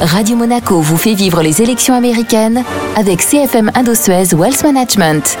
Radio Monaco vous fait vivre les élections américaines avec CFM Indosuez Wealth Management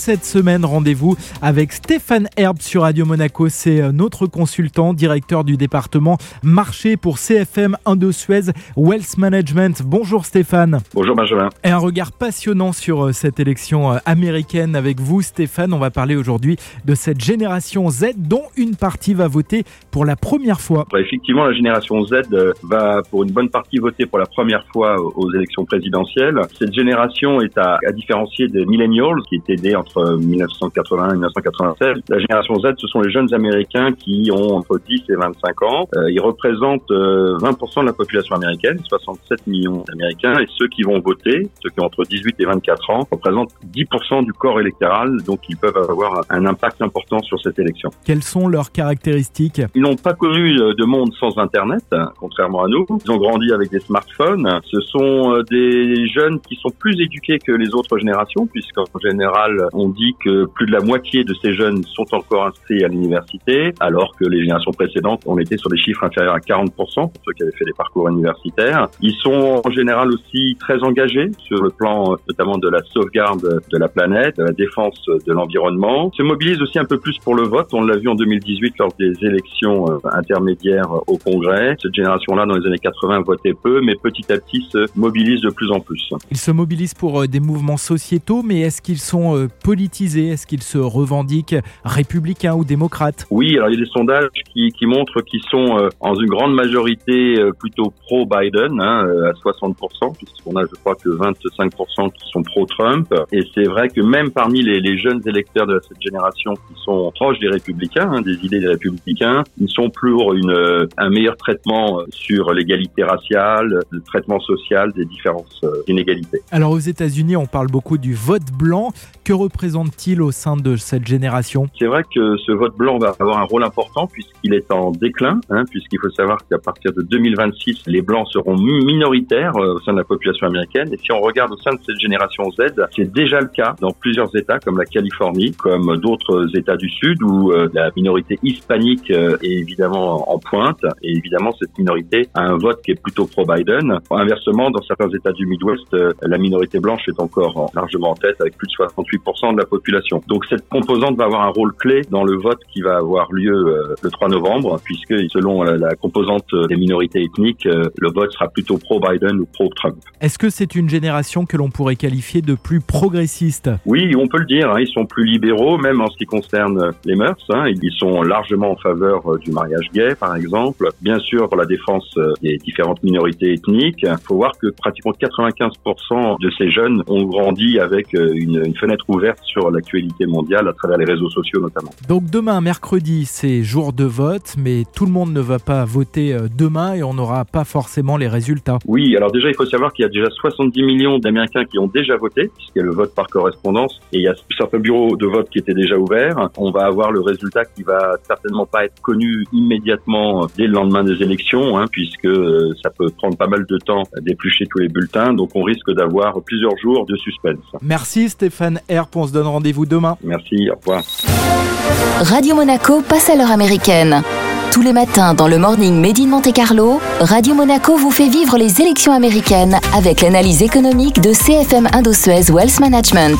cette semaine. Rendez-vous avec Stéphane Herb sur Radio Monaco. C'est euh, notre consultant, directeur du département marché pour CFM Indo-Suez Wealth Management. Bonjour Stéphane. Bonjour Benjamin. Et un regard passionnant sur euh, cette élection euh, américaine avec vous Stéphane. On va parler aujourd'hui de cette génération Z dont une partie va voter pour la première fois. Effectivement, la génération Z va pour une bonne partie voter pour la première fois aux élections présidentielles. Cette génération est à, à différencier des millennials qui étaient des entre 1980 et 1996. La génération Z, ce sont les jeunes Américains qui ont entre 10 et 25 ans. Euh, ils représentent 20% euh, de la population américaine, 67 millions d'Américains, et ceux qui vont voter, ceux qui ont entre 18 et 24 ans, représentent 10% du corps électoral, donc ils peuvent avoir un impact important sur cette élection. Quelles sont leurs caractéristiques? Ils n'ont pas connu de monde sans Internet, contrairement à nous. Ils ont grandi avec des smartphones. Ce sont euh, des jeunes qui sont plus éduqués que les autres générations, puisqu'en général, on dit que plus de la moitié de ces jeunes sont encore inscrits à l'université, alors que les générations précédentes, on était sur des chiffres inférieurs à 40% pour ceux qui avaient fait des parcours universitaires. Ils sont en général aussi très engagés sur le plan notamment de la sauvegarde de la planète, de la défense de l'environnement. Se mobilisent aussi un peu plus pour le vote. On l'a vu en 2018 lors des élections euh, intermédiaires au Congrès. Cette génération-là, dans les années 80, votait peu, mais petit à petit se mobilise de plus en plus. Ils se mobilisent pour euh, des mouvements sociétaux, mais est-ce qu'ils sont euh, politisés Est-ce qu'ils se revendiquent républicains ou démocrates Oui, alors il y a des sondages qui, qui montrent qu'ils sont euh, en une grande majorité euh, plutôt pro-Biden, hein, euh, à 60%, puisqu'on a, je crois, que 25% qui sont pro-Trump. Et c'est vrai que même parmi les, les, jeunes électeurs de cette génération qui sont proches des républicains, hein, des idées des républicains, ils sont pour une, un meilleur traitement sur l'égalité raciale, le traitement social des différences inégalités. Alors aux États-Unis, on parle beaucoup du vote blanc. Que représente-t-il au sein de cette génération? C'est vrai que ce vote blanc va avoir un rôle important puisqu'il est en déclin, hein, puisqu'il faut savoir qu'à partir de 2026, les blancs seront minoritaires euh, au sein de la population américaine. Et si on regarde au sein de cette génération Z, c'est déjà le cas dans plusieurs États comme la Californie, comme d'autres États du Sud où euh, la minorité hispanique euh, est évidemment en pointe. Et évidemment, cette minorité a un vote qui est plutôt pro-Biden. Inversement, dans certains États du Midwest, la minorité blanche est encore largement en tête avec plus de 68% de la population. Donc cette composante va avoir un rôle clé dans le vote qui va avoir lieu euh, le 3 novembre, puisque selon la, composante des minorités ethniques, euh, le vote sera plutôt pro-Biden ou pro-Trump. Est-ce que c'est une génération que l'on pourrait qualifier de plus progressiste? Oui, on peut le dire. Hein, ils sont plus libéraux, même en ce qui concerne les mœurs. Hein, ils sont largement en faveur euh, du mariage gay, par exemple. Bien sûr, pour la défense des différentes minorités ethniques. Il faut voir que pratiquement 95% de ces jeunes ont grandi avec une, une fenêtre ouverte sur l'actualité mondiale à travers les réseaux sociaux notamment. Donc demain, mercredi, c'est jour de vote, mais tout le monde ne va pas voter euh, demain et on n'aura pas forcément les résultats. Oui, alors déjà, il faut savoir qu'il y a déjà 70 millions d'Américains qui ont déjà voté, puisqu'il y a le vote par correspondance, et il y a certains bureaux de vote qui étaient déjà ouverts. On va avoir le résultat qui va certainement pas être connu immédiatement dès le lendemain des élections, hein, puisque euh, ça peut prendre pas mal de temps d'éplucher tous les bulletins, donc on risque d'avoir plusieurs jours de suspense. Merci Stéphane R on se donne rendez-vous demain. Merci, au revoir. Radio Monaco passe à l'heure américaine. Tous les matins dans le Morning Made in Monte Carlo, Radio Monaco vous fait vivre les élections américaines avec l'analyse économique de CFM Indosuez Wealth Management.